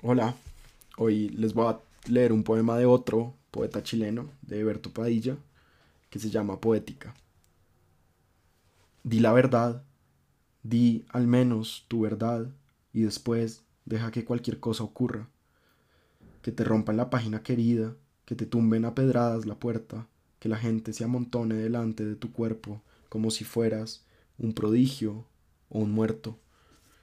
Hola, hoy les voy a leer un poema de otro poeta chileno, de Berto Padilla, que se llama Poética. Di la verdad, di al menos tu verdad y después deja que cualquier cosa ocurra. Que te rompan la página querida, que te tumben a pedradas la puerta, que la gente se amontone delante de tu cuerpo como si fueras un prodigio o un muerto.